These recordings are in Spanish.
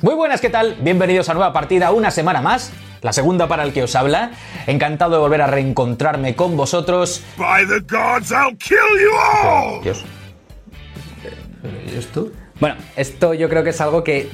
Muy buenas, ¿qué tal? Bienvenidos a nueva partida, una semana más, la segunda para el que os habla. Encantado de volver a reencontrarme con vosotros. By the gods, I'll kill you all! Dios. ¿Y esto? Bueno, esto yo creo que es algo que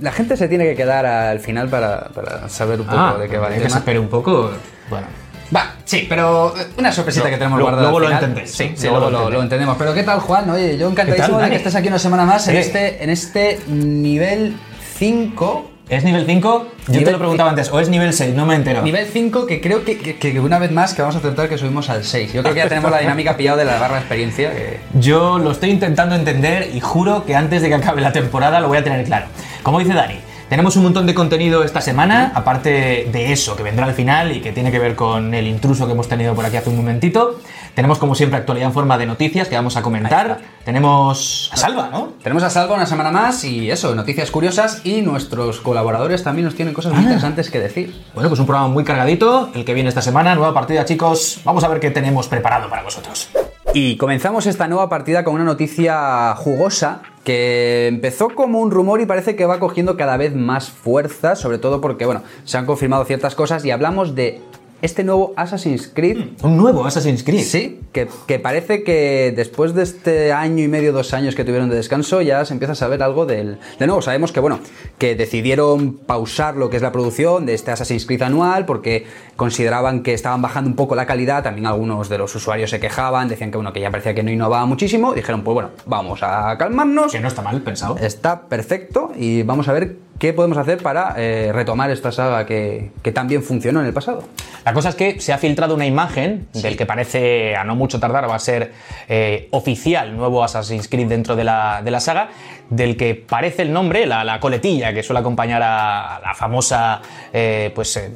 la gente se tiene que quedar al final para, para saber un poco Ah, de qué va el que se espere un poco. Bueno. Va, sí, pero eh, una sorpresita Lo- que tenemos lo- guardada. luego al lo entendéis. Sí, sí, Luego lo lo, entendemos. Pero ¿qué tal, Juan? Oye, yo encantadísimo de que estés aquí una semana más en este, en este nivel 5. ¿Es nivel 5? Yo te lo preguntaba antes, o es nivel 6, no me entero. Nivel 5 que creo que, que- que una vez más que vamos a aceptar que subimos al 6. Yo creo que ya tenemos la dinámica pillado de la barra de experiencia. que- Yo lo estoy intentando entender y juro que antes de que acabe la temporada lo voy a tener claro. Como dice Dani, tenemos un montón de contenido esta semana, aparte de eso que vendrá al final y que tiene que ver con el intruso que hemos tenido por aquí hace un momentito. Tenemos como siempre actualidad en forma de noticias que vamos a comentar. Tenemos a Salva, ¿no? Tenemos a Salva una semana más y eso, noticias curiosas y nuestros colaboradores también nos tienen cosas muy interesantes que decir. Bueno, pues un programa muy cargadito, el que viene esta semana, nueva partida chicos. Vamos a ver qué tenemos preparado para vosotros. Y comenzamos esta nueva partida con una noticia jugosa que empezó como un rumor y parece que va cogiendo cada vez más fuerza, sobre todo porque, bueno, se han confirmado ciertas cosas y hablamos de este nuevo Assassin's Creed. Un nuevo Assassin's Creed. Sí, que, que parece que después de este año y medio, dos años que tuvieron de descanso, ya se empieza a saber algo del... De nuevo, sabemos que, bueno, que decidieron pausar lo que es la producción de este Assassin's Creed anual porque consideraban que estaban bajando un poco la calidad, también algunos de los usuarios se quejaban, decían que, bueno, que ya parecía que no innovaba muchísimo, dijeron, pues bueno, vamos a calmarnos, Que no está mal pensado. está perfecto y vamos a ver qué podemos hacer para eh, retomar esta saga que, que tan bien funcionó en el pasado. La cosa es que se ha filtrado una imagen del que parece a no mucho tardar va a ser eh, oficial nuevo Assassin's Creed dentro de la, de la saga, del que parece el nombre, la, la coletilla que suele acompañar a, a la famosa, eh, pues eh,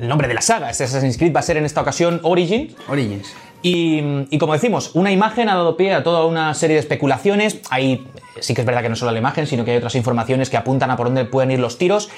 el nombre de la saga. Este Assassin's Creed va a ser en esta ocasión Origins. Origins. Y, y como decimos, una imagen ha dado pie a toda una serie de especulaciones. Hay, sí que es verdad que no solo la imagen, sino que hay otras informaciones que apuntan a por dónde pueden ir los tiros.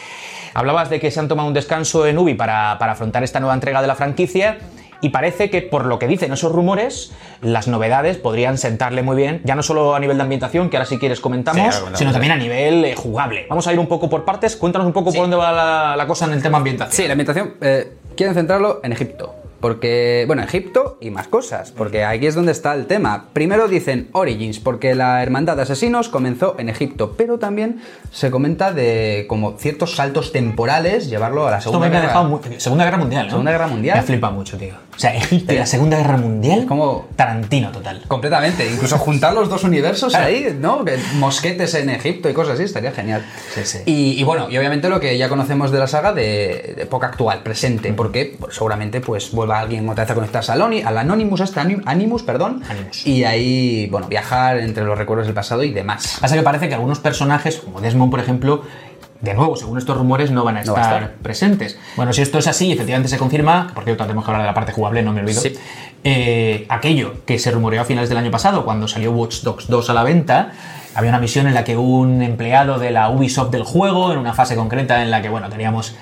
Hablabas de que se han tomado un descanso en Ubi para, para afrontar esta nueva entrega de la franquicia. Y parece que, por lo que dicen esos rumores, las novedades podrían sentarle muy bien, ya no solo a nivel de ambientación, que ahora si quieres comentamos, Sí, sino también a nivel eh, jugable. Vamos a ir un poco por partes. Cuéntanos un poco por dónde va la, la cosa en el tema ambientación. Sí, la ambientación. eh, quieren centrarlo en Egipto. Porque, bueno, Egipto y más cosas. Porque aquí es donde está el tema. Primero dicen Origins, porque la hermandad de asesinos comenzó en Egipto. Pero también se comenta de como ciertos saltos temporales, llevarlo a la Esto Segunda me ha Guerra. dejado muy- Segunda Guerra Mundial, ¿no? Segunda Guerra Mundial. Me flipa mucho, tío. O sea, Egipto y la Segunda Guerra Mundial. Como- Tarantino total. Completamente. Incluso juntar los dos universos Claro. ahí, ¿no? Que Mosquetes en Egipto y cosas así, estaría genial. Sí, sí. Y, y bueno, y obviamente lo que ya conocemos de la saga de, época actual, presente, porque pues, seguramente pues vuelva alguien otra vez a conectarse al, Oni- al Anonymous, hasta Anim- Animus, perdón. Animus. Y ahí, bueno, viajar entre los recuerdos del pasado y demás. Pasa que parece que algunos personajes, como Desmond, por ejemplo, de nuevo, según estos rumores, no van a No estar, va a estar. presentes. Bueno, si esto es así, efectivamente se confirma, por cierto, tenemos que hablar de la parte jugable, no me olvido. Sí. eh, aquello que se rumoreó a finales del año pasado, cuando salió Watch Dogs 2 a la venta, había una misión en la que un empleado de la Ubisoft del juego, en una fase concreta en la que, bueno, teníamos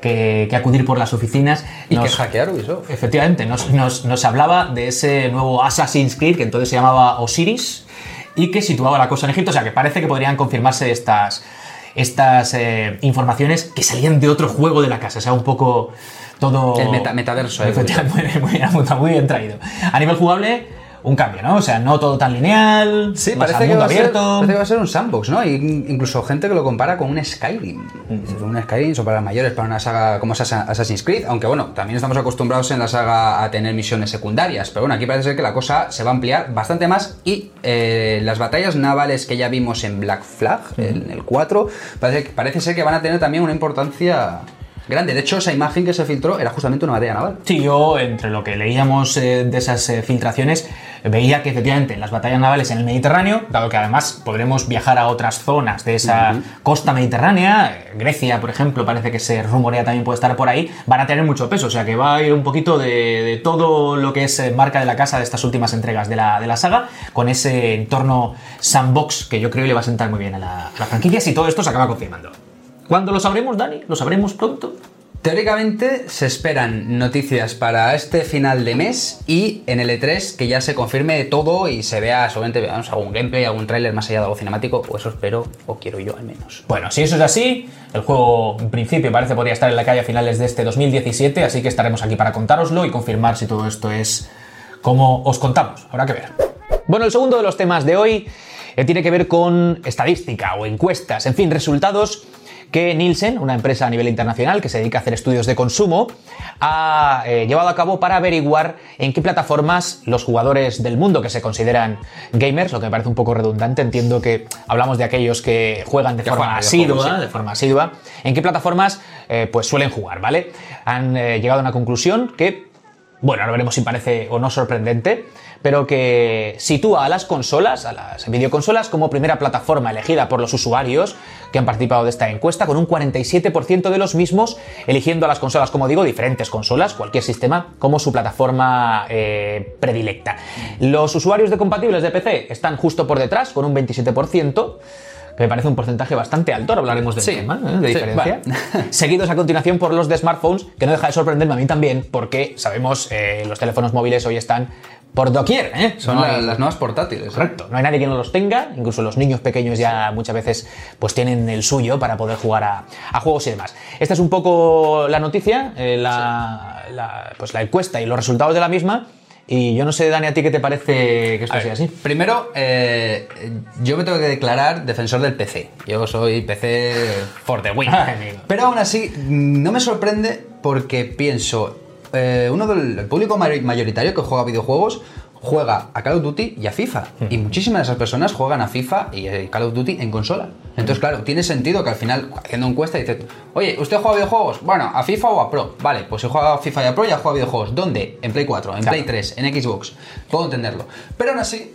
que, que acudir por las oficinas, Y nos- que hackear Ubisoft. Efectivamente, nos, nos- nos hablaba de ese nuevo Assassin's Creed que entonces se llamaba Osiris y que situaba la cosa en Egipto. O sea que parece que podrían confirmarse estas, estas eh, informaciones que salían de otro juego de la casa. O sea, un poco todo. El meta- metaverso, eh, muy, muy, muy bien traído. A nivel jugable, un cambio, ¿no? O sea, no todo tan lineal. Sí, más parece al que, mundo va a ser, abierto. parece que va a ser un sandbox, ¿no? Y incluso gente que lo compara con un Skyrim. Un Skyrim son para mayores, para una saga como Assassin- Assassin's Creed. Aunque bueno, también estamos acostumbrados en la saga a tener misiones secundarias. Pero bueno, aquí parece ser que la cosa se va a ampliar bastante más. Y eh, las batallas navales que ya vimos en Black Flag, en el 4, parece, parece ser que van a tener también una importancia grande. De hecho, esa imagen que se filtró era justamente una batalla naval. Sí, yo entre lo que leíamos eh, de esas eh, filtraciones veía que efectivamente en las batallas navales en el Mediterráneo, dado que además podremos viajar a otras zonas de esa costa mediterránea, Grecia por ejemplo parece que se rumorea también puede estar por ahí, van a tener mucho peso, o sea que va a ir un poquito de, de todo lo que es eh, marca de la casa de estas últimas entregas de la, de la saga, con ese entorno sandbox que yo creo le va a sentar muy bien a la, a la franquicia si todo esto se acaba confirmando. ¿Cuándo lo sabremos, Dani? ¿Lo sabremos pronto? Teóricamente se esperan noticias para este final de mes y en el E3 que ya se confirme todo y se vea, seguramente veamos algún gameplay, algún tráiler más allá de algo cinemático, o eso espero, o quiero yo al menos. Bueno, si eso es así, El juego, en principio, parece podría estar en la calle a finales de este 2017, así que estaremos aquí para contároslo y confirmar si todo esto es como os contamos. Habrá que ver. Bueno, el segundo de los temas de hoy eh, tiene que ver con estadística o encuestas, en fin, resultados que Nielsen, una empresa a nivel internacional que se dedica a hacer estudios de consumo, ha eh, llevado a cabo para averiguar en qué plataformas los jugadores del mundo que se consideran gamers, lo que me parece un poco redundante, entiendo que hablamos de aquellos que juegan de forma asidua, de forma asidua, en qué plataformas eh, pues suelen jugar, ¿vale? Han eh, llegado a una conclusión que, bueno, ahora veremos si parece o no sorprendente, pero que sitúa a las consolas, a las videoconsolas, como primera plataforma elegida por los usuarios que han participado de esta encuesta, con un 47% de los mismos eligiendo a las consolas, como digo, diferentes consolas, cualquier sistema, como su plataforma eh, predilecta. Los usuarios de compatibles de PC están justo por detrás, con un 27% que me parece un porcentaje bastante alto, ahora hablaremos del Sí. tema, ¿eh? de Sí, diferencia. Seguidos a continuación por los de smartphones, que no deja de sorprenderme a mí también, porque sabemos, eh, los teléfonos móviles hoy están por doquier, ¿eh? Son No la- hay- las nuevas portátiles. Correcto, no hay nadie que no los tenga, incluso los niños pequeños ya muchas veces pues tienen el suyo para poder jugar a, a juegos y demás. Esta es un poco la noticia, eh, la, la- pues la encuesta y los resultados de la misma. Y yo no sé, Dani, a ti qué te parece que esto sea así. Primero, eh, yo me tengo que declarar defensor del PC. Yo soy PC for the win. Pero aún así, no me sorprende porque pienso, eh, uno del el público mayoritario que juega videojuegos juega a Call of Duty y a FIFA. Y muchísimas de esas personas juegan a FIFA y eh, Call of Duty en consola. Entonces, claro, tiene sentido que al final, haciendo encuesta, dices, oye, ¿usted juega a videojuegos? Bueno, ¿a FIFA o a Pro? Vale, pues si juega a FIFA y a Pro, ya juega a videojuegos. ¿Dónde? En Play 4, en Claro. Play 3, en Xbox. Puedo entenderlo. Pero aún así,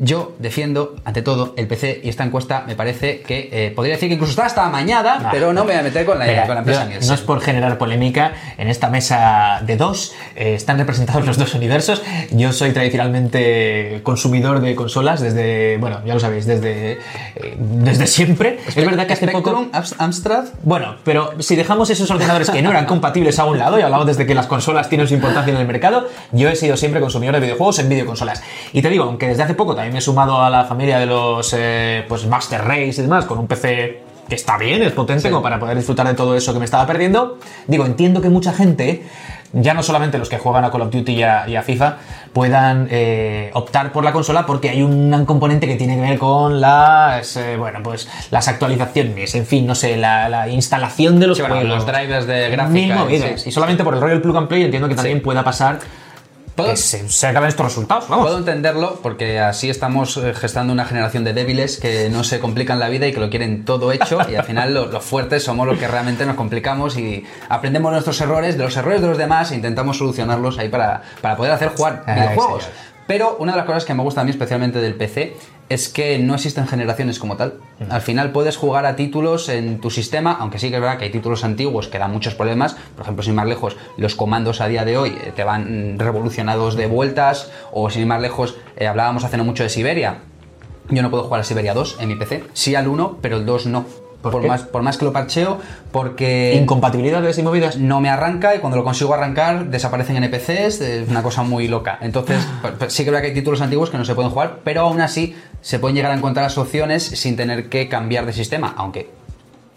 yo defiendo, ante todo, el PC y esta encuesta me parece que eh, podría decir que incluso está hasta amañada, Ah. pero no me voy a meter con la, Mira, con la empresa yo- no es por generar polémica, en esta mesa de dos eh, están representados los dos universos. Yo soy tradicionalmente consumidor de consolas desde, bueno, ya lo sabéis, desde, eh, desde siempre. Es verdad que hace poco... Spectrum, Amst- Amstrad, Bueno, pero si dejamos esos ordenadores que no eran compatibles a un lado, y hablamos desde que las consolas tienen su importancia en el mercado, yo he sido siempre consumidor de videojuegos en videoconsolas. Y te digo, aunque desde hace poco también me he sumado a la familia de los eh, pues Master Race y demás, con un PC que está bien, es potente, como para poder disfrutar de todo eso que me estaba perdiendo, digo, entiendo que mucha gente, ya no solamente los que juegan a Call of Duty y a, y a FIFA, puedan eh, optar por la consola porque hay un componente que tiene que ver con las, eh, bueno, pues las actualizaciones, en fin, no sé, la, la instalación de los Sí, bueno, juegos. los drivers de gráfica, Mil movidas. sí. Y solamente por el Royal Plug and Play entiendo que también pueda pasar Puedo- que se, se acaben estos resultados. Vamos. Puedo entenderlo porque así estamos eh, gestando una generación de débiles que no se complican la vida y que lo quieren todo hecho y al final lo- los fuertes somos los que realmente nos complicamos y aprendemos nuestros errores, de los errores de los demás e intentamos solucionarlos ahí para, para poder hacer jugar videojuegos. Pero una de las cosas que me gusta a mí especialmente del PC es que no existen generaciones como tal. Al final puedes jugar a títulos en tu sistema, aunque sí que es verdad que hay títulos antiguos que dan muchos problemas. Por ejemplo, sin ir más lejos, los comandos a día de hoy eh, te van revolucionados de vueltas. O sin ir más lejos, eh, hablábamos hace no mucho de Siberia. Yo no puedo jugar a Siberia 2 en mi PC. Sí al 1, pero el 2 no. ¿Por más, por más que lo parcheo, porque Incompatibilidades y movidas. no me arranca y cuando lo consigo arrancar desaparecen NPCs, es una cosa muy loca. Entonces, pues, pues, sí que veo que hay títulos antiguos que no se pueden jugar, pero aún así se pueden llegar a encontrar las opciones sin tener que cambiar de sistema, aunque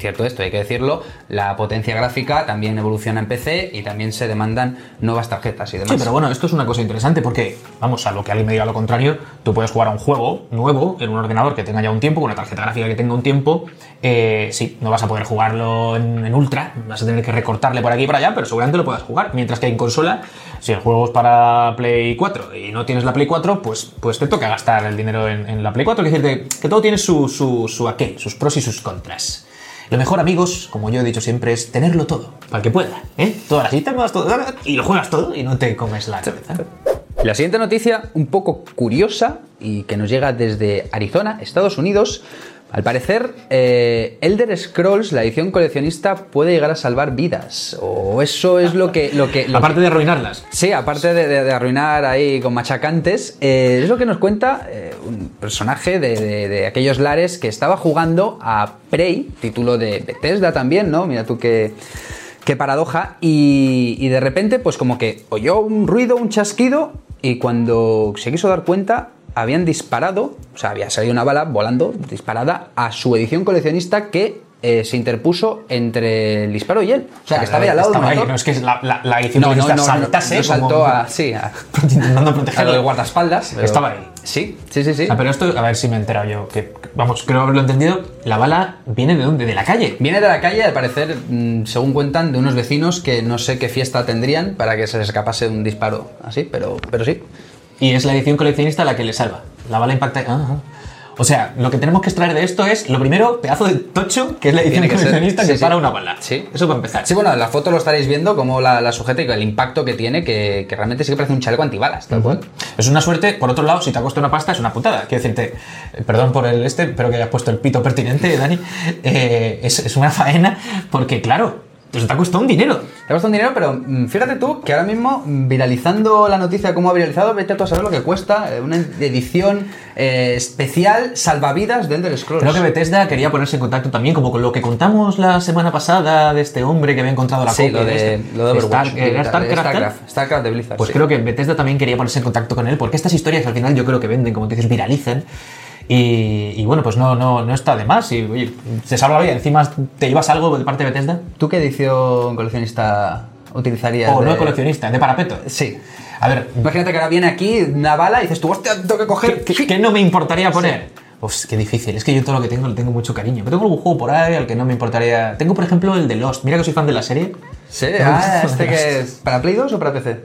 cierto esto, hay que decirlo, la potencia gráfica también evoluciona en PC y también se demandan nuevas tarjetas y demás. Sí, pero bueno, esto es una cosa interesante porque, vamos, a lo que alguien me diga lo contrario, tú puedes jugar a un juego nuevo en un ordenador que tenga ya un tiempo, con una tarjeta gráfica que tenga un tiempo. Eh, sí, no vas a poder jugarlo en, ultra, vas a tener que recortarle por aquí y por allá, pero seguramente lo puedas jugar. Mientras que en consola, si el juego es para Play 4 y no tienes la Play 4, pues, pues te toca gastar el dinero en, la Play 4. Es decir, que todo tiene su, su, su aquel, sus pros y sus contras. Lo mejor, amigos, como yo he dicho siempre, es tenerlo todo, para que pueda, ¿eh? Todas las sistemas, todo, y lo juegas todo y no te comes la cabeza. La siguiente noticia, un poco curiosa y que nos llega desde Arizona, Estados Unidos. Al parecer, eh, Elder Scrolls, la edición coleccionista, puede llegar a salvar vidas. O eso es lo que. Lo que lo Aparte de arruinarlas. Sí, aparte de, de- de arruinar ahí con machacantes, eh, es lo que nos cuenta eh, un personaje de, aquellos lares que estaba jugando a Prey, título de Bethesda también, ¿no? Mira tú qué, qué paradoja. Y, y de repente, pues como que oyó un ruido, un chasquido, y cuando se quiso dar cuenta, habían disparado, o sea, había salido una bala volando, disparada, a su edición coleccionista que eh, se interpuso entre el disparo y él. O sea, que estaba ahí al lado del Estaba ahí. No es que la, la, la edición No, que no, no, no, saltase no saltó como- a, sí, a, intentando protegerlo. del guardaespaldas. pero- Estaba ahí. Sí, sí, sí, sí. Ah, pero esto, a ver si me he enterado yo. Que, vamos, creo haberlo entendido. La bala viene de dónde? De la calle. Viene de la calle, al parecer, mm, según cuentan, de unos vecinos que no sé qué fiesta tendrían para que se les escapase un disparo así, pero, pero sí. Y es la edición coleccionista la que le salva. La bala impacta. ah. O sea, lo que tenemos que extraer de esto es, lo primero, pedazo de tocho, que es la edición que ser. coleccionista Sí, que sí. para una bala. Sí. Eso para empezar. Sí, bueno, en la foto lo estaréis viendo, como la, la sujeta y el impacto que tiene, que, que realmente sí que parece un chaleco antibalas, tal cual. Es una suerte, por otro lado, si te ha costado una pasta, es una putada. Quiero decirte, eh, perdón por el este, pero que hayas puesto el pito pertinente, Dani. Eh, es, es una faena, porque claro, pues te ha costado un dinero. Te cuesta un dinero, pero mm, fíjate tú que ahora mismo, mm, viralizando la noticia como ha viralizado, vete tú a saber lo que cuesta eh, una edición eh, especial salvavidas de Elder Scrolls. Creo que Bethesda quería ponerse en contacto también, como con lo que contamos la semana pasada de este hombre que había encontrado la Sí, copia lo de, este. lo de Overwatch. Star- ¿Era de StarCraft? Starcraft, Starcraft de Blizzard. Pues sí. creo que Bethesda también quería ponerse en contacto con él, porque estas historias al final yo creo que venden, como tú dices, viralizan. Y, y bueno, pues no, no, no está de más. Y oye, se salva la vida. Encima te llevas algo de parte de Bethesda. ¿Tú qué edición coleccionista utilizarías? O no de- de coleccionista, de parapeto. Sí. A ver, Imagínate que ahora viene aquí una bala y dices tú, hostia, tengo que coger. ¿qué, qué- qué no me importaría poner? Pues qué difícil. Es que yo todo lo que tengo le tengo mucho cariño. Pero tengo algún juego por ahí al que no me importaría. Tengo, por ejemplo, el de Lost. Mira que soy fan de la serie. Sí, ah, este que es. ¿Para Play 2 o para PC?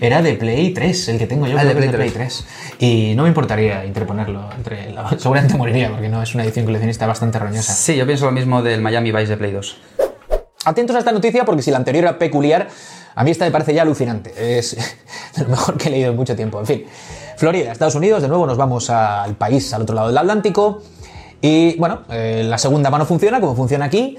Era de Play 3, el que tengo yo. Ah, creo de Play de Play 3. Y no me importaría interponerlo entre. la- Seguramente moriría porque no es una edición coleccionista bastante roñosa. Sí, yo pienso lo mismo del Miami Vice de Play 2. Atentos a esta noticia porque si la anterior era peculiar, a mí esta me parece ya alucinante. Es de lo mejor que he leído en mucho tiempo. En fin, Florida, Estados Unidos, de nuevo nos vamos al país al otro lado del Atlántico. Y bueno, eh, la segunda mano funciona como funciona aquí.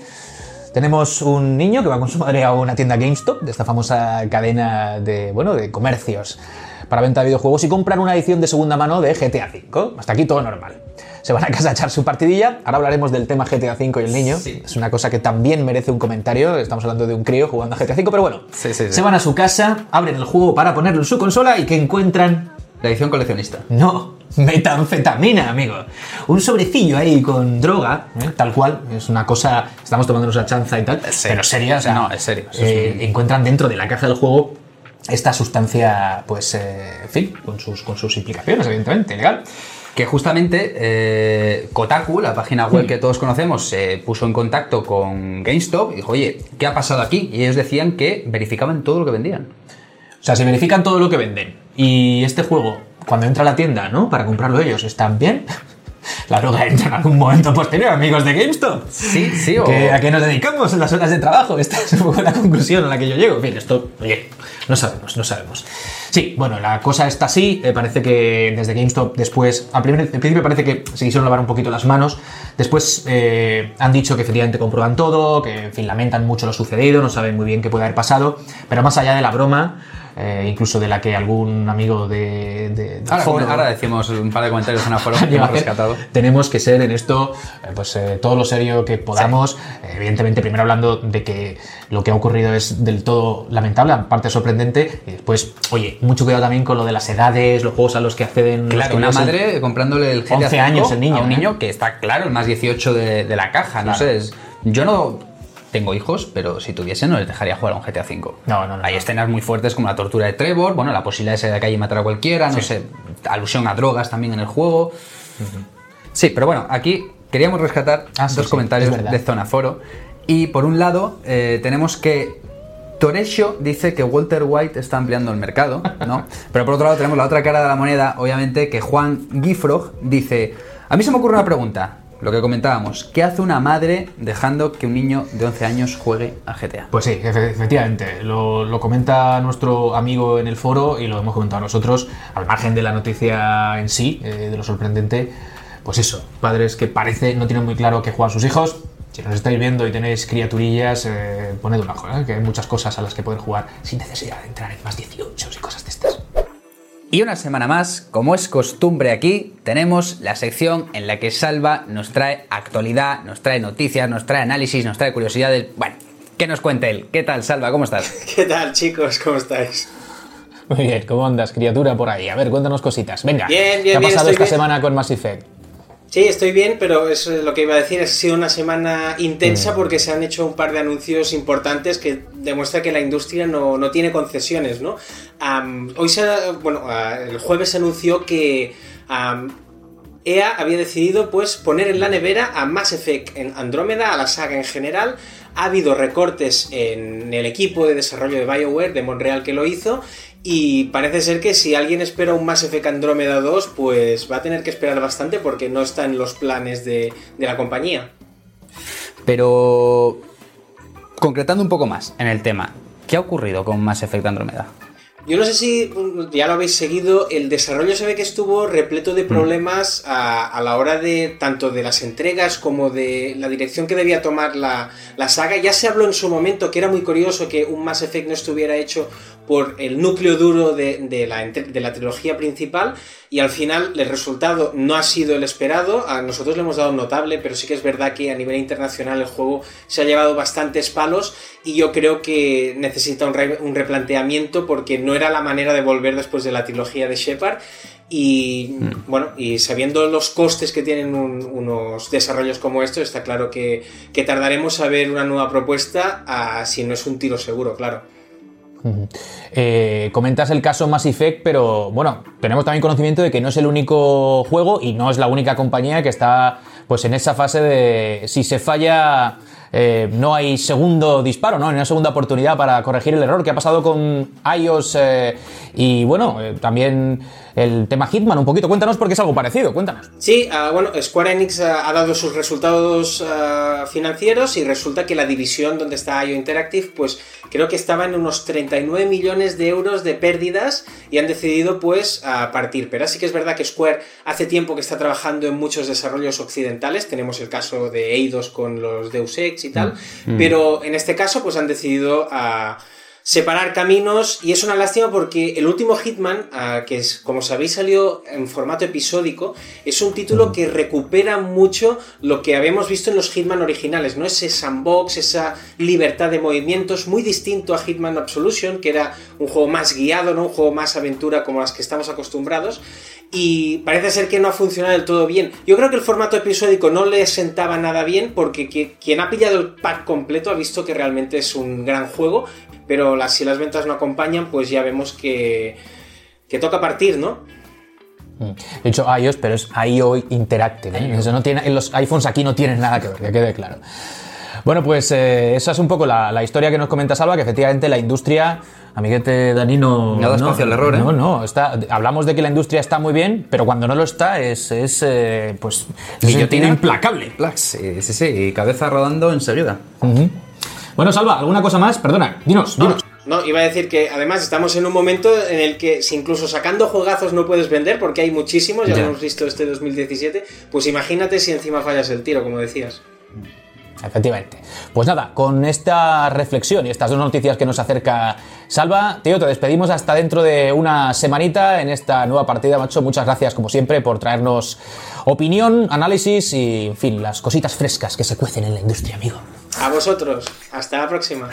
Tenemos un niño que va con su madre a una tienda GameStop, de esta famosa cadena de, bueno, de comercios para venta de videojuegos, y compran una edición de segunda mano de GTA V. Hasta aquí todo normal. Se van a casa a echar su partidilla. Ahora hablaremos del tema GTA V y el niño. Sí. Es una cosa que también merece un comentario. Estamos hablando de un crío jugando a GTA V, pero bueno. Sí, sí, sí. Se van a su casa, abren el juego para ponerlo en su consola y que encuentran La edición coleccionista. no, metanfetamina, amigo. Un sobrecillo ahí con droga, ¿eh? tal cual. Es una cosa, estamos tomándonos la chanza y tal, pero seria. O sea, No, es serio. Eh, Encuentran dentro de la caja del juego esta sustancia, pues, eh, en fin, con sus, con sus implicaciones, evidentemente, legal. Que justamente Kotaku, la página web que todos conocemos, se puso en contacto con GameStop y dijo, oye, ¿qué ha pasado aquí? Y ellos decían que verificaban todo lo que vendían. O sea, si verifican todo lo que venden y este juego, cuando entra a la tienda, ¿no? Para comprarlo ellos, ¿están bien? La droga entra en algún momento posterior, amigos de GameStop. Sí, sí, o... ¿Que- ¿A qué nos dedicamos en las horas de trabajo? Esta es un poco la conclusión a la que yo llego. En fin, esto, oye, no sabemos, no sabemos. Sí, bueno, la cosa está así. eh, parece que desde GameStop después, al, primer- al principio parece que se quisieron lavar un poquito las manos. Después eh, han dicho que efectivamente comprueban todo, que en fin, lamentan mucho lo sucedido, no saben muy bien qué puede haber pasado. Pero más allá de la broma, eh, incluso de la que algún amigo de, Ahora, foro- ahora decimos un par de comentarios en aforo que hemos rescatado. Tenemos que ser en esto, eh, pues eh, todo lo serio que podamos. Evidentemente, primero hablando de que lo que ha ocurrido es del todo lamentable, aparte sorprendente. Y después, oye, mucho cuidado también con lo de las edades, los juegos a los que acceden. Claro, una madre comprándole el GTA 11 V años el niño, a un niño que está claro, el más 18 de, de la caja. No sé, es- yo no tengo hijos, pero si tuviese no les dejaría jugar a un GTA V. No, no, no, Hay no. escenas muy fuertes como la tortura de Trevor, bueno, la posibilidad de salir a la calle y matar a cualquiera, no sé, alusión a drogas también en el juego. Sí, pero bueno, aquí queríamos rescatar Ah, dos sí, comentarios de Zona Foro. Y por un lado, eh, tenemos que Toresho dice que Walter White está ampliando el mercado, ¿no? Pero por otro lado tenemos la otra cara de la moneda, obviamente, que Juan Gifrog dice, a mí se me ocurre una pregunta, lo que comentábamos, ¿qué hace una madre dejando que un niño de 11 años juegue a GTA? Pues sí, efe- efectivamente. Lo, lo comenta nuestro amigo en el foro y lo hemos comentado nosotros, al margen de la noticia en sí, eh, de lo sorprendente. Pues eso, padres que parece no tienen muy claro qué juegan sus hijos. Si nos estáis viendo y tenéis criaturillas, eh, poned un ojo, ¿eh? que hay muchas cosas a las que poder jugar sin necesidad de entrar en más 18 y cosas de estas. Y una semana más, como es costumbre aquí, tenemos la sección en la que Salva nos trae actualidad, nos trae noticias, nos trae análisis, nos trae curiosidades. Bueno, que nos cuente él. ¿Qué tal, Salva? ¿Cómo estás? ¿Qué tal, chicos? ¿Cómo estáis? Muy bien, ¿cómo andas, criatura por ahí? A ver, cuéntanos cositas. Venga, Bien, bien, ¿qué ha pasado esta bien. semana con Mass Effect? Sí, estoy bien, pero es lo que iba a decir, ha sido una semana intensa porque se han hecho un par de anuncios importantes que demuestra que la industria no, no tiene concesiones, ¿no? Hoy se, bueno, el jueves se anunció que EA había decidido pues poner en la nevera a Mass Effect en Andrómeda, a la saga en general. Ha habido recortes en el equipo de desarrollo de BioWare de Montreal que lo hizo y parece ser que si alguien espera un Mass Effect Andrómeda 2, pues va a tener que esperar bastante porque no está en los planes de, de la compañía. Pero concretando un poco más en el tema, ¿qué ha ocurrido con Mass Effect Andromeda? Yo no sé si mm, ya lo habéis seguido, el desarrollo se ve que estuvo repleto de problemas a, a la hora de tanto de las entregas como de la dirección que debía tomar la, la saga. Ya se habló en su momento que era muy curioso que un Mass Effect no estuviera hecho por el núcleo duro de, de la, de la trilogía principal y al final el resultado no ha sido el esperado. A nosotros le hemos dado un notable, pero sí que es verdad que a nivel internacional el juego se ha llevado bastantes palos y yo creo que necesita un, re- un replanteamiento porque no era la manera de volver después de la trilogía de Shepard. Y bueno, y sabiendo los costes que tienen un- unos desarrollos como estos, está claro que, que tardaremos a ver una nueva propuesta, ah, si no es un tiro seguro, claro. Eh, comentas el caso Mass Effect, pero bueno, tenemos también conocimiento de que no es el único juego y no es la única compañía que está pues en esa fase de si se falla eh, no hay segundo disparo, ¿no? Hay una segunda oportunidad para corregir el error que ha pasado con iOS eh, y bueno, también el tema Hitman un poquito. Cuéntanos porque es algo parecido, cuéntanos. Sí, ah, bueno, Square Enix ah, ha dado sus resultados ah, financieros y resulta que la división donde está IO Interactive, pues creo que estaba en unos 39 millones de euros de pérdidas y han decidido pues a partir. Pero sí que es verdad que Square hace tiempo que está trabajando en muchos desarrollos occidentales. Tenemos el caso de Eidos con los Deus Ex y tal. Pero en este caso pues han decidido a separar caminos y es una lástima porque el último Hitman, que es como sabéis salió en formato episódico, es un título que recupera mucho lo que habíamos visto en los Hitman originales, ¿no? Ese sandbox, esa libertad de movimientos, muy distinto a Hitman Absolution, que era un juego más guiado, ¿no? Un juego más aventura como las que estamos acostumbrados. Y parece ser que no ha funcionado del todo bien. Yo creo que el formato episódico no le sentaba nada bien porque qui- quien ha pillado el pack completo ha visto que realmente es un gran juego, pero las, si las ventas no acompañan, pues ya vemos que, que toca partir, ¿no? He dicho iOS, pero es IO Interactive. ¿eh? Eso no tiene, en los iPhones aquí no tienen nada que ver, que quede claro. Bueno, pues eh, esa es un poco la, la historia que nos comenta Salva, que efectivamente la industria, amiguete Dani, no... No da espacio al error, ¿eh? No, no, está, hablamos de que la industria está muy bien, pero cuando no lo está es, es eh, pues, Guillotina. implacable. Plax, sí, sí, sí, y cabeza rodando enseguida. Ujú. Bueno, Salva, ¿alguna cosa más? Perdona, dinos, No, dinos. no, iba a decir que además estamos en un momento en el que si incluso sacando juegazos no puedes vender porque hay muchísimos, ya, Ya. lo hemos visto este 2017, pues imagínate si encima fallas el tiro, como decías. Efectivamente. Pues nada, con esta reflexión y estas dos noticias que nos acerca Salva, tío, te despedimos hasta dentro de una semanita en esta nueva partida, macho. Muchas gracias, como siempre, por traernos opinión, análisis y, en fin, las cositas frescas que se cuecen en la industria, amigo. A vosotros, hasta la próxima.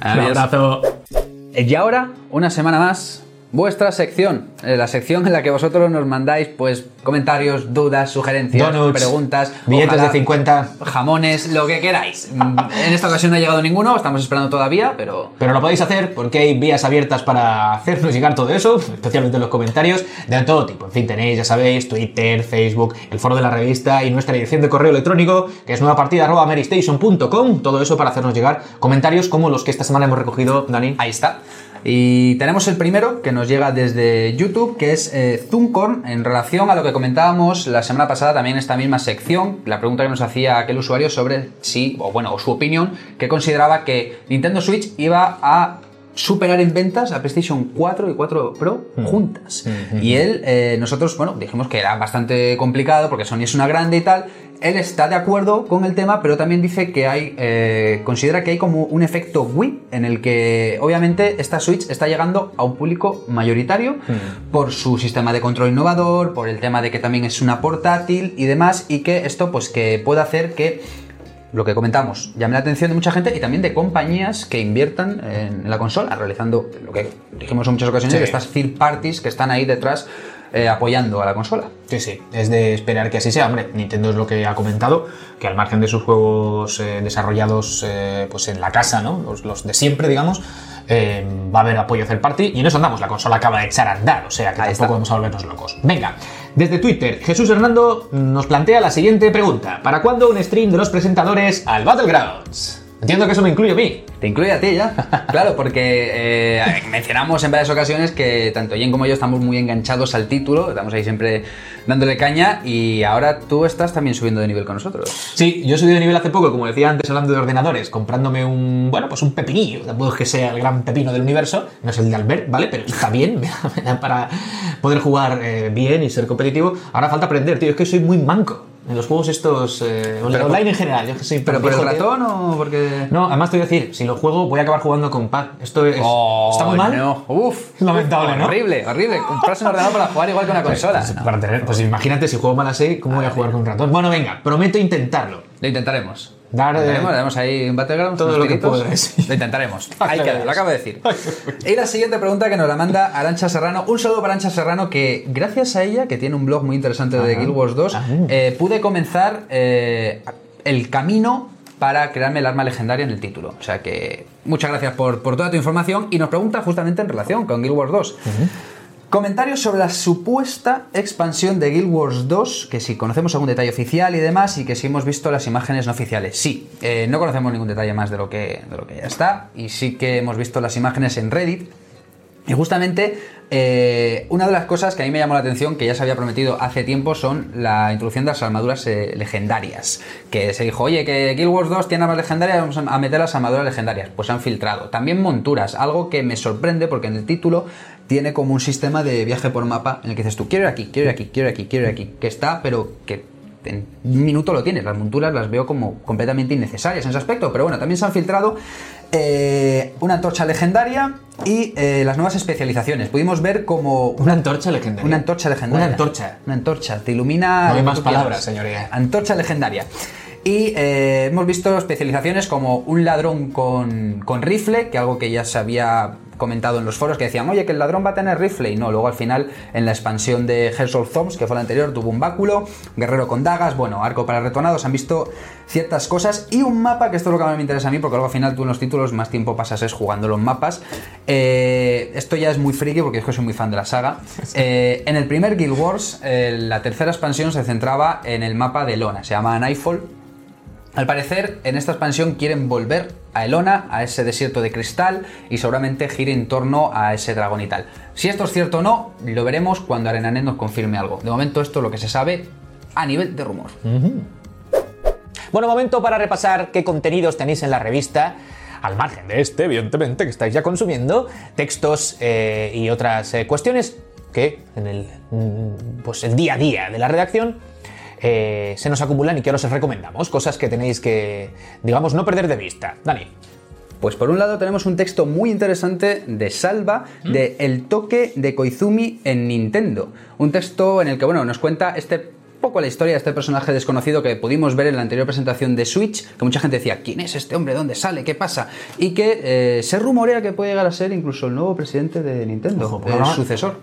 Un abrazo. Y ahora, una semana más, vuestra sección. eh, La sección en la que vosotros nos mandáis, pues, comentarios, dudas, sugerencias, Donuts, preguntas. billetes ojalá, de 50. Jamones, lo que queráis. Mm, En esta ocasión no ha llegado ninguno, estamos esperando todavía, pero... Pero lo podéis hacer porque hay vías abiertas para hacernos llegar todo eso, especialmente en los comentarios, de todo tipo. En fin, tenéis, ya sabéis, Twitter, Facebook, el foro de la revista y nuestra dirección de correo electrónico, que es nuevapartida.merystation.com. Todo eso para hacernos llegar comentarios como los que esta semana hemos recogido, Dani. Ahí está. Y tenemos el primero que nos llega desde YouTube, que es eh, Zuncorn, en relación a lo que comentábamos la semana pasada, también en esta misma sección, la pregunta que nos hacía aquel usuario sobre si, o bueno, o su opinión, que consideraba que Nintendo Switch iba a superar en ventas a PlayStation 4 y 4 Pro juntas. Y él, eh, nosotros, bueno, dijimos que era bastante complicado porque Sony es una grande y tal. Él está de acuerdo con el tema, pero también dice que hay, eh, considera que hay como un efecto Wii en el que obviamente esta Switch está llegando a un público mayoritario por su sistema de control innovador, por el tema de que también es una portátil y demás, y que esto pues que puede hacer que lo que comentamos, llame la atención de mucha gente y también de compañías que inviertan en la consola, realizando lo que dijimos en muchas ocasiones, Sí. estas third parties que están ahí detrás eh, apoyando a la consola. Sí, sí, es de esperar que así sea. Hombre, Nintendo es lo que ha comentado, que al margen de sus juegos eh, desarrollados eh, pues en la casa, ¿no? Los, los de siempre, digamos, va a haber apoyo third party y en eso andamos. La consola acaba de echar a andar, o sea que Ahí tampoco está. vamos a volvernos locos. Venga, desde Twitter, Jesús Hernando nos plantea la siguiente pregunta: ¿Para cuándo un stream de los presentadores al Battlegrounds? Entiendo que eso me incluye a mí. Te incluye a ti ya. Claro, porque eh, mencionamos en varias ocasiones que tanto Jen como yo estamos muy enganchados al título, estamos ahí siempre dándole caña y ahora tú estás también subiendo de nivel con nosotros. Sí, yo subí de nivel hace poco, como decía antes hablando de ordenadores, comprándome un, bueno, pues un pepinillo, tampoco es que sea el gran pepino del universo, no es el de Albert, ¿vale? Pero está bien, para poder jugar eh, bien y ser competitivo. Ahora falta aprender, tío, es que soy muy manco en los juegos estos, eh, Pero online por- en general, yo que soy ¿Pero por el ratón o porque.? No, además te voy a decir, si lo juego voy a acabar jugando con pad. Esto es, Oh, está muy mal. No. Uf, Lamentable, ¿no? Horrible, horrible. Comprarse un ordenador para jugar igual que una consola. Pues, No. para tener, pues imagínate si juego mal así, ¿cómo voy a jugar con un ratón? Bueno, venga, prometo intentarlo. Lo intentaremos. Dar, Lo eh, damos ahí un battleground, todo lo que sí. Lo intentaremos. Ay, Ahí qué queda, veras. lo acabo de decir. Y la siguiente pregunta que nos la manda Arancha Serrano. Un saludo para Arancha Serrano que, gracias a ella, que tiene un blog muy interesante de Guild Wars 2, eh, pude comenzar eh, el camino para crearme el arma legendaria en el título. O sea que muchas gracias por, por toda tu información y nos pregunta justamente en relación con Guild Wars 2. Comentarios sobre la supuesta expansión de Guild Wars 2, que si conocemos algún detalle oficial y demás, y que si hemos visto las imágenes no oficiales. Sí, eh, no conocemos ningún detalle más de lo, que, de lo que ya está, y sí que hemos visto las imágenes en Reddit. Y justamente eh, una de las cosas que a mí me llamó la atención, que ya se había prometido hace tiempo, son la introducción de las armaduras eh, legendarias. Que se dijo, oye, que Guild Wars 2 tiene armas legendarias, vamos a meter las armaduras legendarias. Pues han filtrado. También monturas, algo que me sorprende porque en el título tiene como un sistema de viaje por mapa en el que dices tú, quiero ir aquí, quiero ir aquí, quiero ir aquí, quiero ir aquí. Que está, pero que en un minuto lo tienes. Las monturas las veo como completamente innecesarias en ese aspecto. Pero bueno, también se han filtrado eh, una antorcha legendaria y eh, las nuevas especializaciones. Pudimos ver como Una antorcha legendaria. una antorcha legendaria. Una antorcha. Una antorcha. Te ilumina. No hay más palabras, señoría. Antorcha legendaria. Y eh, hemos visto especializaciones como un ladrón con, con rifle, que algo que ya se había comentado en los foros, que decían, oye, que el ladrón va a tener rifle. Y no, luego al final, en la expansión de Hearts of Thumbs, que fue la anterior, tuvo un báculo, guerrero con dagas, bueno, arco para retonados, han visto ciertas cosas y un mapa, que esto es lo que más me interesa a mí, porque luego al final tú en los títulos más tiempo pasas es jugando los mapas. Eh, esto ya es muy friki, porque es que soy muy fan de la saga. Eh, en el primer Guild Wars, eh, la tercera expansión se centraba en el mapa de Lona, se llama Nightfall. Al parecer, en esta expansión quieren volver a Elona, a ese desierto de cristal, y seguramente gire en torno a ese dragón y tal. Si esto es cierto o no, lo veremos cuando ArenaNet nos confirme algo. De momento, esto es lo que se sabe a nivel de rumor. Bueno, momento para repasar qué contenidos tenéis en la revista. Al margen de este, evidentemente, que estáis ya consumiendo, textos eh, y otras eh, cuestiones que en el, mm, pues el día a día de la redacción eh, se nos acumulan y que ahora os recomendamos. Cosas que tenéis que, digamos, no perder de vista. Dani. Pues por un lado tenemos un texto muy interesante de Salva de El toque de Koizumi en Nintendo. Un texto en el que, bueno, nos cuenta este poco la historia de este personaje desconocido que pudimos ver en la anterior presentación de Switch, que mucha gente decía, ¿quién es este hombre? ¿Dónde sale? ¿Qué pasa? Y que eh, se rumorea que puede llegar a ser incluso el nuevo presidente de Nintendo, Ojo, el sucesor.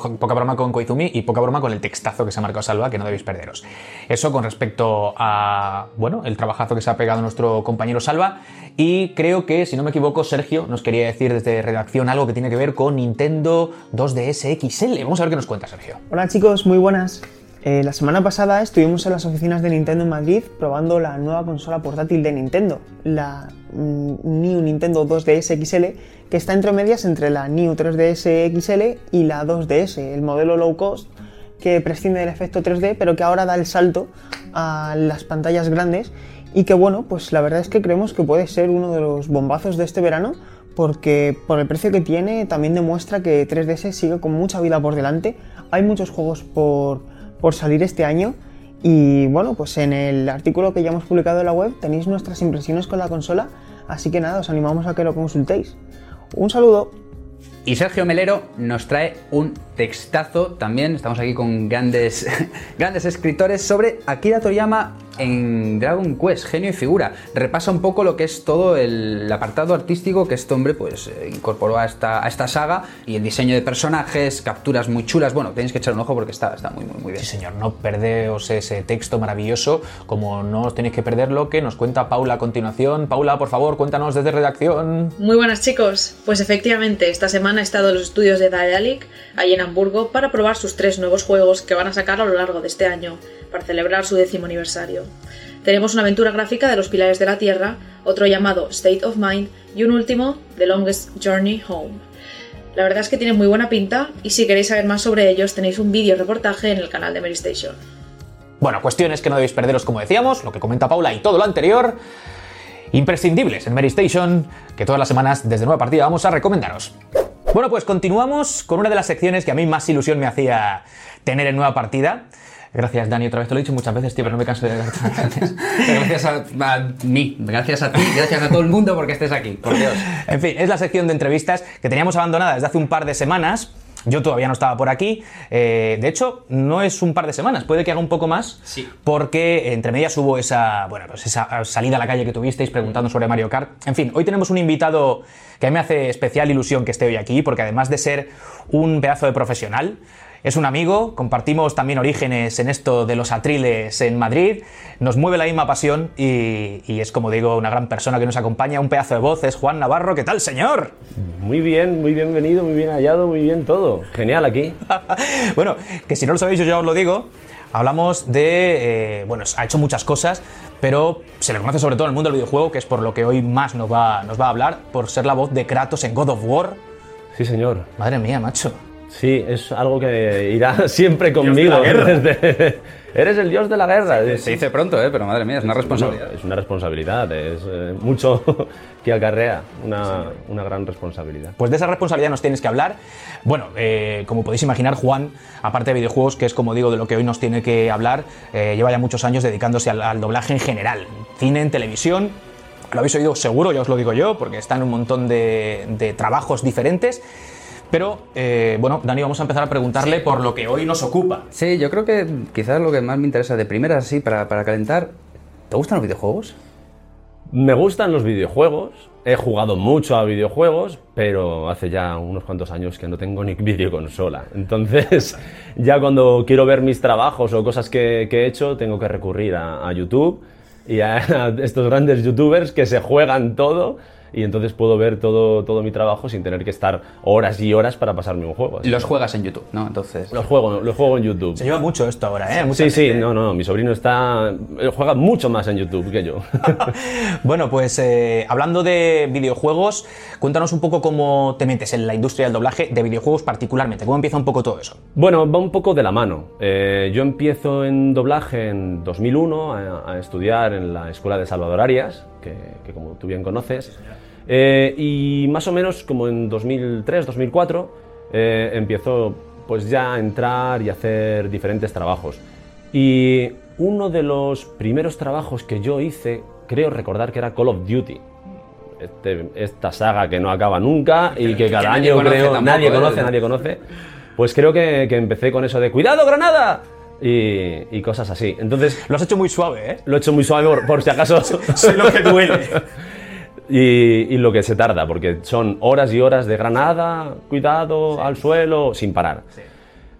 Poca, broma con Koizumi y poca broma con el textazo que se ha marcado Salva, que no debéis perderos. Eso con respecto a, bueno, el trabajazo que se ha pegado nuestro compañero Salva. Y creo que, si no me equivoco, Sergio nos quería decir desde redacción algo que tiene que ver con Nintendo 2DS XL. Vamos a ver qué nos cuenta Sergio. Hola chicos, muy buenas. Eh, la semana pasada estuvimos en las oficinas de Nintendo en Madrid probando la nueva consola portátil de Nintendo, la mm, New Nintendo 2DS XL, que está entre medias entre la New 3DS XL y la 2DS, el modelo low cost que prescinde del efecto 3D, pero que ahora da el salto a las pantallas grandes y que bueno, pues la verdad es que creemos que puede ser uno de los bombazos de este verano porque por el precio que tiene también demuestra que 3DS sigue con mucha vida por delante. Hay muchos juegos por, por salir este año y bueno, pues en el artículo que ya hemos publicado en la web tenéis nuestras impresiones con la consola, así que nada, os animamos a que lo consultéis. Un saludo. Y Sergio Melero nos trae un textazo también. Estamos aquí con grandes, grandes escritores sobre Akira Toriyama en Dragon Quest, genio y figura. Repasa un poco lo que es todo el apartado artístico que este hombre pues eh, incorporó a esta, a esta saga y el diseño de personajes, capturas muy chulas. Bueno, tenéis que echar un ojo porque está, está muy, muy, muy bien. Sí, señor, no perdeos ese texto maravilloso, como no os tenéis que perder lo que nos cuenta Paula a continuación. Paula, por favor, cuéntanos desde redacción. Muy buenas chicos, pues efectivamente esta semana he estado en los estudios de Daedalic, ahí en Hamburgo, para probar sus tres nuevos juegos que van a sacar a lo largo de este año, para celebrar su décimo aniversario. Tenemos una aventura gráfica de los Pilares de la Tierra, otro llamado State of Mind y un último, The Longest Journey Home. La verdad es que tienen muy buena pinta y si queréis saber más sobre ellos tenéis un vídeo reportaje en el canal de Mary Station. Bueno, cuestiones que no debéis perderos, como decíamos, lo que comenta Paula y todo lo anterior. Imprescindibles en Mary Station, que todas las semanas desde nueva partida vamos a recomendaros. Bueno, pues continuamos con una de las secciones que a mí más ilusión me hacía tener en nueva partida. Gracias, Dani, otra vez te lo he dicho muchas veces, tío, pero no me canso de darte las gracias. Gracias a, a mí, gracias a ti, gracias a todo el mundo porque estés aquí, por Dios. En fin, es la sección de entrevistas que teníamos abandonada desde hace un par de semanas. Yo todavía no estaba por aquí. Eh, de hecho, no es un par de semanas, puede que haga un poco más. Sí. Porque entre medias hubo esa, bueno, pues esa salida a la calle que tuvisteis preguntando sobre Mario Kart. En fin, hoy tenemos un invitado que a mí me hace especial ilusión que esté hoy aquí, porque además de ser un pedazo de profesional, es un amigo, compartimos también orígenes en esto de los atriles en Madrid, nos mueve la misma pasión y, y es, como digo, una gran persona que nos acompaña, un pedazo de voz, es Juan Navarro. ¿Qué tal, señor? Muy bien, muy bienvenido, muy bien hallado, muy bien todo. Genial aquí. bueno, que si no lo sabéis, yo ya os lo digo. Hablamos de. eh, bueno, ha hecho muchas cosas, pero se le conoce sobre todo en el mundo del videojuego, que es por lo que hoy más nos va, nos va a hablar, por ser la voz de Kratos en God of War. Sí, señor. Madre mía, macho. Sí, es algo que irá siempre conmigo. desde- Eres el dios de la guerra. Se dice pronto, ¿eh? pero madre mía, es una responsabilidad. Bueno, es una responsabilidad, es eh, mucho que acarrea, una, una gran responsabilidad. Pues de esa responsabilidad nos tienes que hablar. Bueno, eh, como podéis imaginar, Juan, aparte de videojuegos, que es como digo de lo que hoy nos tiene que hablar, eh, lleva ya muchos años dedicándose al, al doblaje en general, cine, en televisión. Lo habéis oído seguro, ya os lo digo yo, porque está en un montón de, de trabajos diferentes. Pero, eh, bueno, Dani, vamos a empezar a preguntarle por lo que hoy nos ocupa. Sí, yo creo que quizás lo que más me interesa de primera, así, para, para calentar, ¿te gustan los videojuegos? Me gustan los videojuegos, he jugado mucho a videojuegos, pero hace ya unos cuantos años que no tengo ni videoconsola. Entonces, ya cuando quiero ver mis trabajos o cosas que, que he hecho, tengo que recurrir a, a YouTube y a, a estos grandes youtubers que se juegan todo y entonces puedo ver todo, todo mi trabajo sin tener que estar horas y horas para pasarme un juego. Así Los juegas en YouTube, ¿no? Entonces... los juego, los juego en YouTube. Se lleva mucho esto ahora, ¿eh? Mucha Sí, sí, gente- no, no, mi sobrino está juega mucho más en YouTube que yo. Bueno, pues eh, hablando de videojuegos, cuéntanos un poco cómo te metes en la industria del doblaje de videojuegos particularmente. ¿Cómo empieza un poco todo eso? Bueno, va un poco de la mano. Eh, yo empiezo en doblaje en 2001 a, a estudiar en la Escuela de Salvador Arias, que, que como tú bien conoces. Eh, y más o menos como en 2003, 2004, eh, empiezo pues ya a entrar y hacer diferentes trabajos. Y uno de los primeros trabajos que yo hice, creo recordar que era Call of Duty. Este- esta saga que no acaba nunca y que cada nadie año conoce creo tampoco, nadie ¿eh? conoce, nadie conoce. Pues creo que, que empecé con eso de ¡Cuidado, granada! Y, y cosas así. Entonces, Lo has hecho muy suave, ¿eh? lo he hecho muy suave por, por si acaso. Sé lo que duele. y, y lo que se tarda, porque son horas y horas de granada, cuidado, al suelo, sin parar.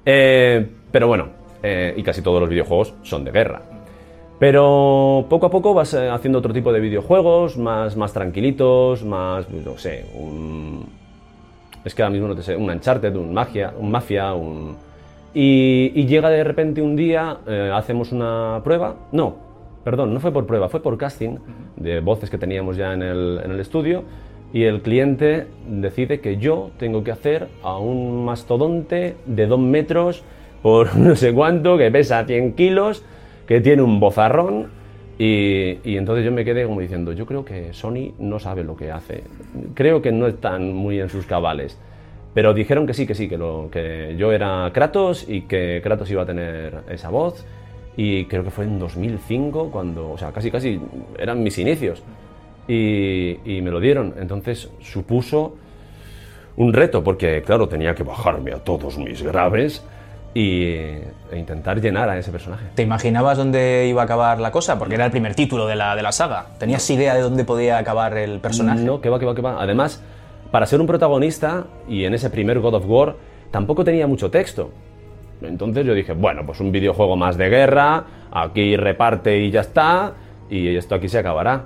Eh, pero bueno, eh, y casi todos los videojuegos son de guerra. Pero poco a poco vas eh, haciendo otro tipo de videojuegos, más, más tranquilitos, más, no sé, un... Es que ahora mismo no te sé, un Uncharted, un Magia, un Mafia, un... Y, y llega de repente un día, eh, hacemos una prueba, no, perdón, no fue por prueba, fue por casting de voces que teníamos ya en el, en el estudio. Y el cliente decide que yo tengo que hacer a un mastodonte de dos metros por no sé cuánto, que pesa 100 kilos, que tiene un bozarrón. Y, y entonces yo me quedé como diciendo, yo creo que Sony no sabe lo que hace, creo que no están muy en sus cabales. Pero dijeron que sí, que sí, que, lo, que yo era Kratos y que Kratos iba a tener esa voz. Y creo que fue en 2005 cuando, o sea, casi casi eran mis inicios. Y, y me lo dieron. Entonces supuso un reto, porque claro, tenía que bajarme a todos mis graves y, e intentar llenar a ese personaje. ¿Te imaginabas dónde iba a acabar la cosa? Porque era el primer título de la, de la saga. ¿Tenías idea de dónde podía acabar el personaje? No, que va, que va, que va. Además, para ser un protagonista, y en ese primer God of War, tampoco tenía mucho texto. Entonces yo dije, bueno, pues un videojuego más de guerra, aquí reparte y ya está, y esto aquí se acabará.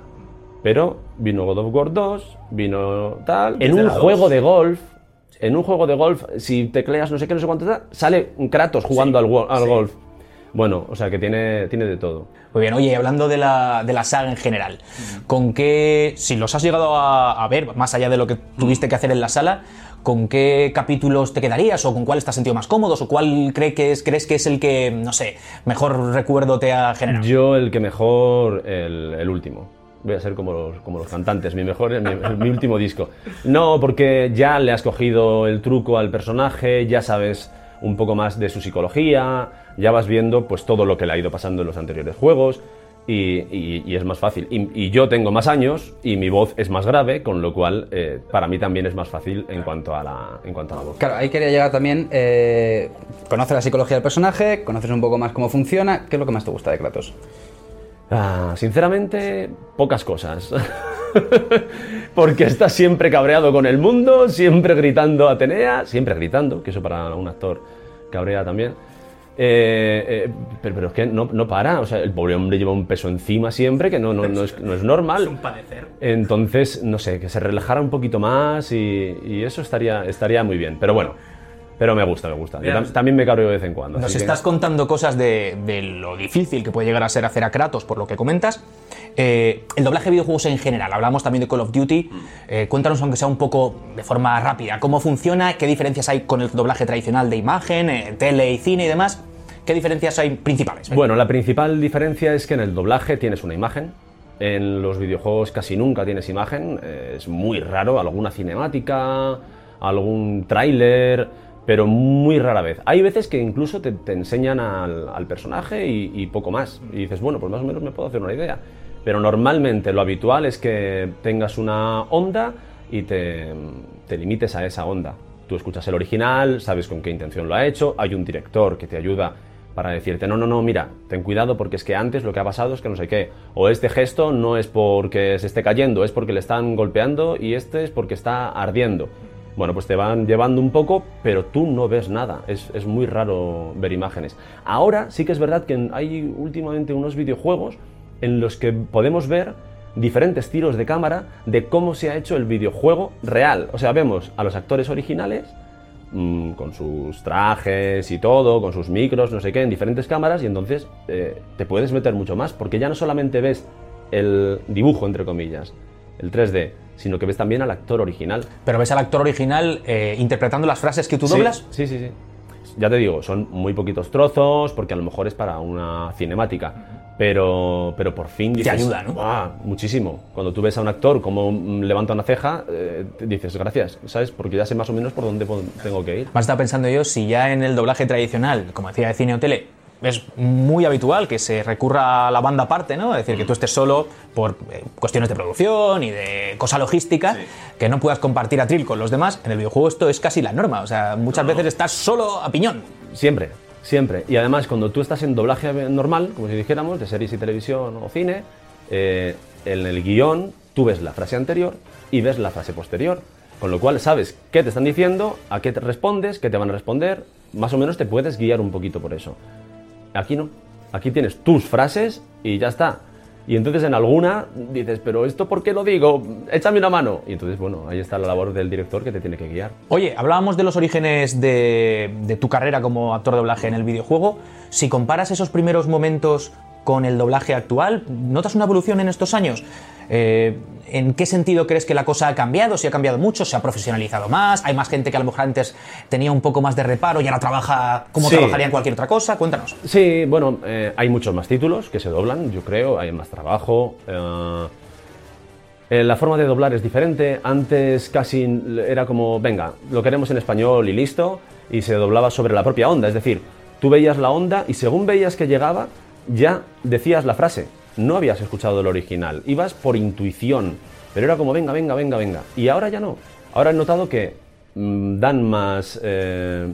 Pero vino God of War 2, vino tal. En un juego de golf, en un juego de golf, si tecleas no sé qué, no sé cuánto, sale Kratos jugando al golf. Bueno, o sea que tiene, tiene de todo. Muy bien, oye, hablando de la, de la saga en general, ¿con qué, si los has llegado a, a ver, más allá de lo que tuviste que hacer en la sala, ¿con qué capítulos te quedarías o con cuál has sentido más cómodos o cuál cree que es, crees que es el que, no sé, mejor recuerdo te ha generado? Yo el que mejor, el, el último. Voy a ser como los, como los cantantes, mi mejor, mi, mi último disco. No, porque ya le has cogido el truco al personaje, ya sabes un poco más de su psicología, ya vas viendo pues todo lo que le ha ido pasando en los anteriores juegos y, y- y es más fácil. Y, y yo tengo más años y mi voz es más grave, con lo cual eh, para mí también es más fácil en cuanto a la, en cuanto a la voz. Claro, ahí quería llegar también. Eh, conoces la psicología del personaje, conoces un poco más cómo funciona. ¿Qué es lo que más te gusta de Kratos? Ah, sinceramente, pocas cosas. Porque está siempre cabreado con el mundo, siempre gritando a Atenea, siempre gritando, que eso para un actor cabrea también. Eh, eh, pero, pero es que no, no para, o sea, el pobre hombre lleva un peso encima siempre que no, no, no es, no es normal. Entonces, no sé, que se relajara un poquito más y, y eso estaría, estaría muy bien. Pero bueno, pero me gusta, me gusta. Yo tam- también me cabreo de vez en cuando. Nos así que- estás contando cosas de, de lo difícil que puede llegar a ser hacer a Kratos, por lo que comentas. Eh, el doblaje de videojuegos en general, hablamos también de Call of Duty. Eh, cuéntanos, aunque sea un poco de forma rápida, cómo funciona, qué diferencias hay con el doblaje tradicional de imagen, eh, tele y cine y demás. ¿Qué diferencias hay principales? Bueno, la principal diferencia es que en el doblaje tienes una imagen. En los videojuegos casi nunca tienes imagen. eh, Es muy raro, alguna cinemática, algún tráiler, pero muy rara vez. Hay veces que incluso te, te enseñan al, personaje y, y poco más. Y dices, bueno, pues más o menos me puedo hacer una idea. Pero normalmente lo habitual es que tengas una onda y te, te limites a esa onda. Tú escuchas el original, sabes con qué intención lo ha hecho, hay un director que te ayuda para decirte, no, no, no, mira, ten cuidado porque es que antes lo que ha pasado es que no sé qué, o este gesto no es porque se esté cayendo, es porque le están golpeando y este es porque está ardiendo. Bueno, pues te van llevando un poco, pero tú no ves nada, es, es muy raro ver imágenes. Ahora sí que es verdad que hay últimamente unos videojuegos en los que podemos ver diferentes tiros de cámara de cómo se ha hecho el videojuego real. O sea, vemos a los actores originales mm, con sus trajes y todo, con sus micros, no sé qué, en diferentes cámaras y entonces eh, te puedes meter mucho más porque ya no solamente ves el dibujo, entre comillas, el 3D, sino que ves también al actor original. Pero ves al actor original eh, interpretando las frases que tú doblas. Sí, sí, sí. Ya te digo, son muy poquitos trozos porque a lo mejor es para una cinemática. Pero, pero por fin dices, ayuda, ¿no? "Buah, muchísimo. Cuando tú ves a un actor como mm, levanta una ceja, eh, te dices gracias, ¿sabes? Porque ya sé más o menos por dónde tengo que ir. Más estaba pensando yo, si ya en el doblaje tradicional, como decía de cine o tele, es muy habitual que se recurra a la banda aparte, ¿no? Es decir, que tú estés solo por eh, cuestiones de producción y de cosa logística, que no puedas compartir atril con los demás. En el videojuego esto es casi la norma, o sea, muchas veces estás solo a piñón. Siempre, siempre. Y además, cuando tú estás en doblaje normal, como si dijéramos, de series y televisión o cine, eh, en el guion tú ves la frase anterior y ves la frase posterior. Con lo cual sabes qué te están diciendo, a qué te respondes, qué te van a responder. Más o menos te puedes guiar un poquito por eso. Aquí no. Aquí tienes tus frases y ya está. Y entonces en alguna dices, pero ¿esto por qué lo digo? Échame una mano. Y entonces, bueno, ahí está la labor del director que te tiene que guiar. Oye, hablábamos de los orígenes de, de tu carrera como actor de doblaje en el videojuego. Si comparas esos primeros momentos con el doblaje actual, ¿notas una evolución en estos años? Eh, ¿En qué sentido crees que la cosa ha cambiado? ¿Si ha cambiado mucho? ¿Se ha profesionalizado más? ¿Hay más gente que a lo mejor antes tenía un poco más de reparo y ahora trabaja como Sí. trabajaría en cualquier otra cosa? Cuéntanos. Sí, bueno, eh, hay muchos más títulos que se doblan, yo creo, hay más trabajo. eh, eh, la forma de doblar es diferente. Antes casi era como, venga, lo queremos en español y listo, y se doblaba sobre la propia onda. Es decir, tú veías la onda y según veías que llegaba, ya decías la frase. No habías escuchado el original, ibas por intuición, pero era como, venga, venga, venga, venga. Y ahora ya no. Ahora he notado que mm, dan más... eh,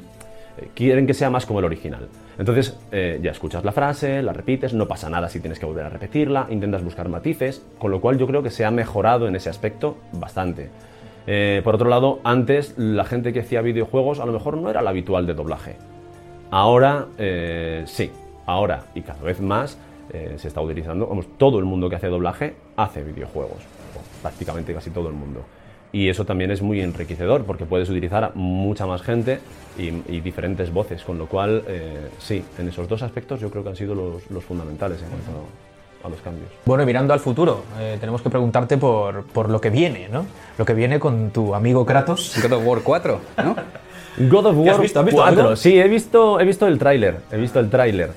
quieren que sea más como el original. Entonces eh, ya escuchas la frase, la repites, no pasa nada si tienes que volver a repetirla, intentas buscar matices, con lo cual yo creo que se ha mejorado en ese aspecto bastante. Eh, por otro lado, antes la gente que hacía videojuegos a lo mejor no era la habitual de doblaje. Ahora eh, sí, ahora y cada vez más eh, se está utilizando, vamos, todo el mundo que hace doblaje hace videojuegos, o prácticamente casi todo el mundo. Y eso también es muy enriquecedor porque puedes utilizar a mucha más gente y, y diferentes voces, con lo cual eh, sí, en esos dos aspectos yo creo que han sido los, los fundamentales en cuanto a los cambios. Bueno, y mirando al futuro, eh, tenemos que preguntarte por, por lo que viene, ¿no? Lo que viene con tu amigo Kratos. God of War 4, ¿no? God of ¿Qué has War visto? ¿Has visto 4. algo? Sí, he visto, he visto el tráiler. He visto el tráiler.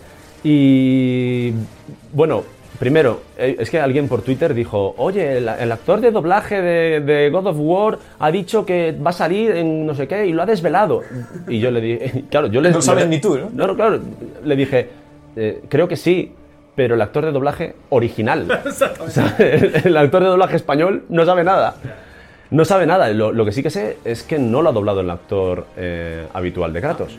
Y bueno, primero, eh, es que alguien por Twitter dijo, oye, el, el actor de doblaje de, de God of War ha dicho que va a salir en no sé qué y lo ha desvelado. Y yo le dije, claro, yo le No sabes ni tú, ¿no? No, no, claro, le dije, eh, creo que sí. Pero el actor de doblaje original. O sea, el, el actor de doblaje español no sabe nada. No sabe nada. Lo, lo que sí que sé es que no lo ha doblado el actor eh, habitual de Kratos.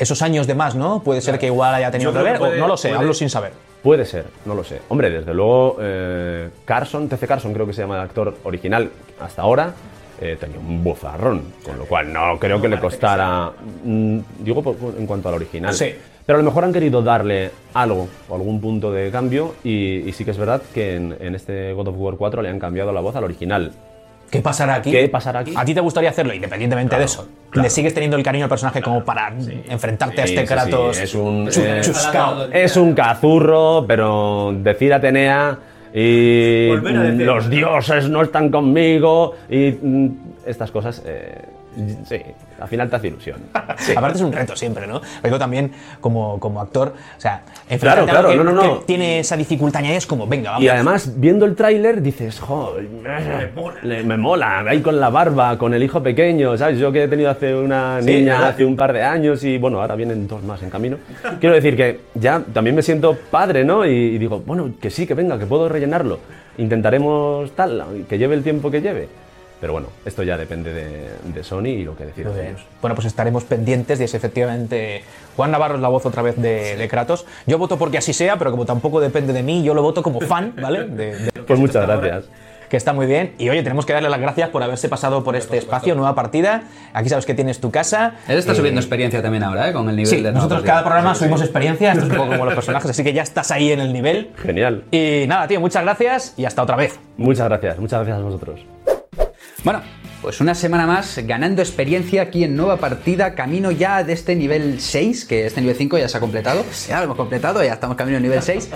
Esos años de más, ¿no? Puede ser que igual haya tenido Yo que creo ver, que puede- o no lo sé, puede- hablo sin saber. Puede ser, no lo sé. Hombre, desde luego, eh, Carson, TC Carson creo que se llama el actor original hasta ahora, eh, tenía un bozarrón, con lo cual no creo que le costara, mm, digo por- en cuanto al original. Sí. Pero a lo mejor han querido darle algo o algún punto de cambio y, y sí que es verdad que en, en este God of War 4 le han cambiado la voz al original. ¿Qué pasará aquí? ¿Qué pasará aquí? ¿A ti te gustaría hacerlo, independientemente Claro, de eso? claro. ¿Le sigues teniendo el cariño al personaje como para enfrentarte a este sí, sí, Kratos? es un, eh, chuscao? Es un cazurro, pero decir Atenea y los dioses no están conmigo y mm, estas cosas, eh, sí, al final te hace ilusión. Sí. Aparte es un reto siempre, ¿no? Pero también como, como actor, o sea, Claro, claro, que, no, no, no. que tiene esa dificultad añadida es como, venga, vamos. Y además, viendo el tráiler, dices, jo, le- me mola, ahí con la barba, con el hijo pequeño, ¿sabes? Yo que he tenido hace una niña ¿verdad? hace un par de años y bueno, ahora vienen dos más en camino. Quiero decir que ya también me siento padre, ¿no? Y, y digo, bueno, que sí, que venga, que puedo rellenarlo. Intentaremos tal, que lleve el tiempo que lleve. Pero bueno, esto ya depende de, de Sony y lo que decidan bien. ellos. Bueno, pues estaremos pendientes de si efectivamente Juan Navarro es la voz otra vez de, de Kratos. Yo voto porque así sea, pero como tampoco depende de mí, yo lo voto como fan, ¿vale? De- de- Pues muchas gracias. que está muy bien. Y oye, tenemos que darle las gracias por haberse pasado por este espacio, nueva partida. Aquí sabes que tienes tu casa. Él está Eh, subiendo experiencia también ahora, ¿eh? Con el nivel Sí, de nosotros cada programa subimos experiencia, esto es un poco como los personajes, así que ya estás ahí en el nivel. Genial. Y nada, tío, muchas gracias y hasta otra vez. Muchas gracias, muchas gracias a vosotros. Bueno, pues una semana más ganando experiencia aquí en nueva partida, camino ya de este nivel 6, que este nivel 5 ya se ha completado, ya lo hemos completado, ya estamos camino al nivel 6,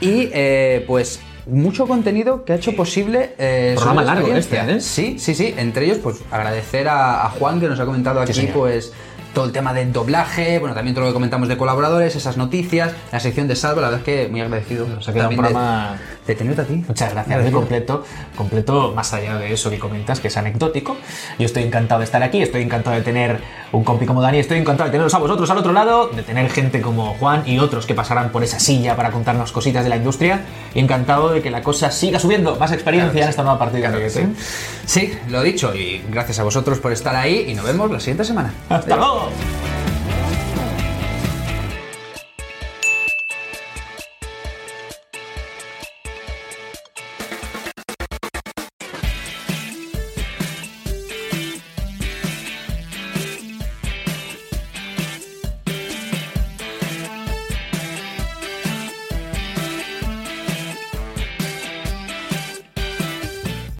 y eh, pues mucho contenido que ha hecho posible... eh, Programa largo este, ¿eh? Sí, sí, sí, entre ellos pues agradecer a, a Juan que nos ha comentado aquí pues todo el tema del doblaje, bueno, también todo lo que comentamos de colaboradores, esas noticias, la sección de Salvo, la verdad es que muy agradecido. Nos ha quedado un programa- de tenerte a ti. Muchas gracias, de completo, completo, más allá de eso que comentas, que es anecdótico. Yo estoy encantado de estar aquí, estoy encantado de tener un compi como Dani, estoy encantado de teneros a vosotros al otro lado, de tener gente como Juan y otros que pasarán por esa silla para contarnos cositas de la industria, y encantado de que la cosa siga subiendo, más experiencia en esta nueva partida. Claro que sí. amiguete. Sí, lo dicho, y gracias a vosotros por estar ahí y nos vemos la siguiente semana. ¡Hasta luego!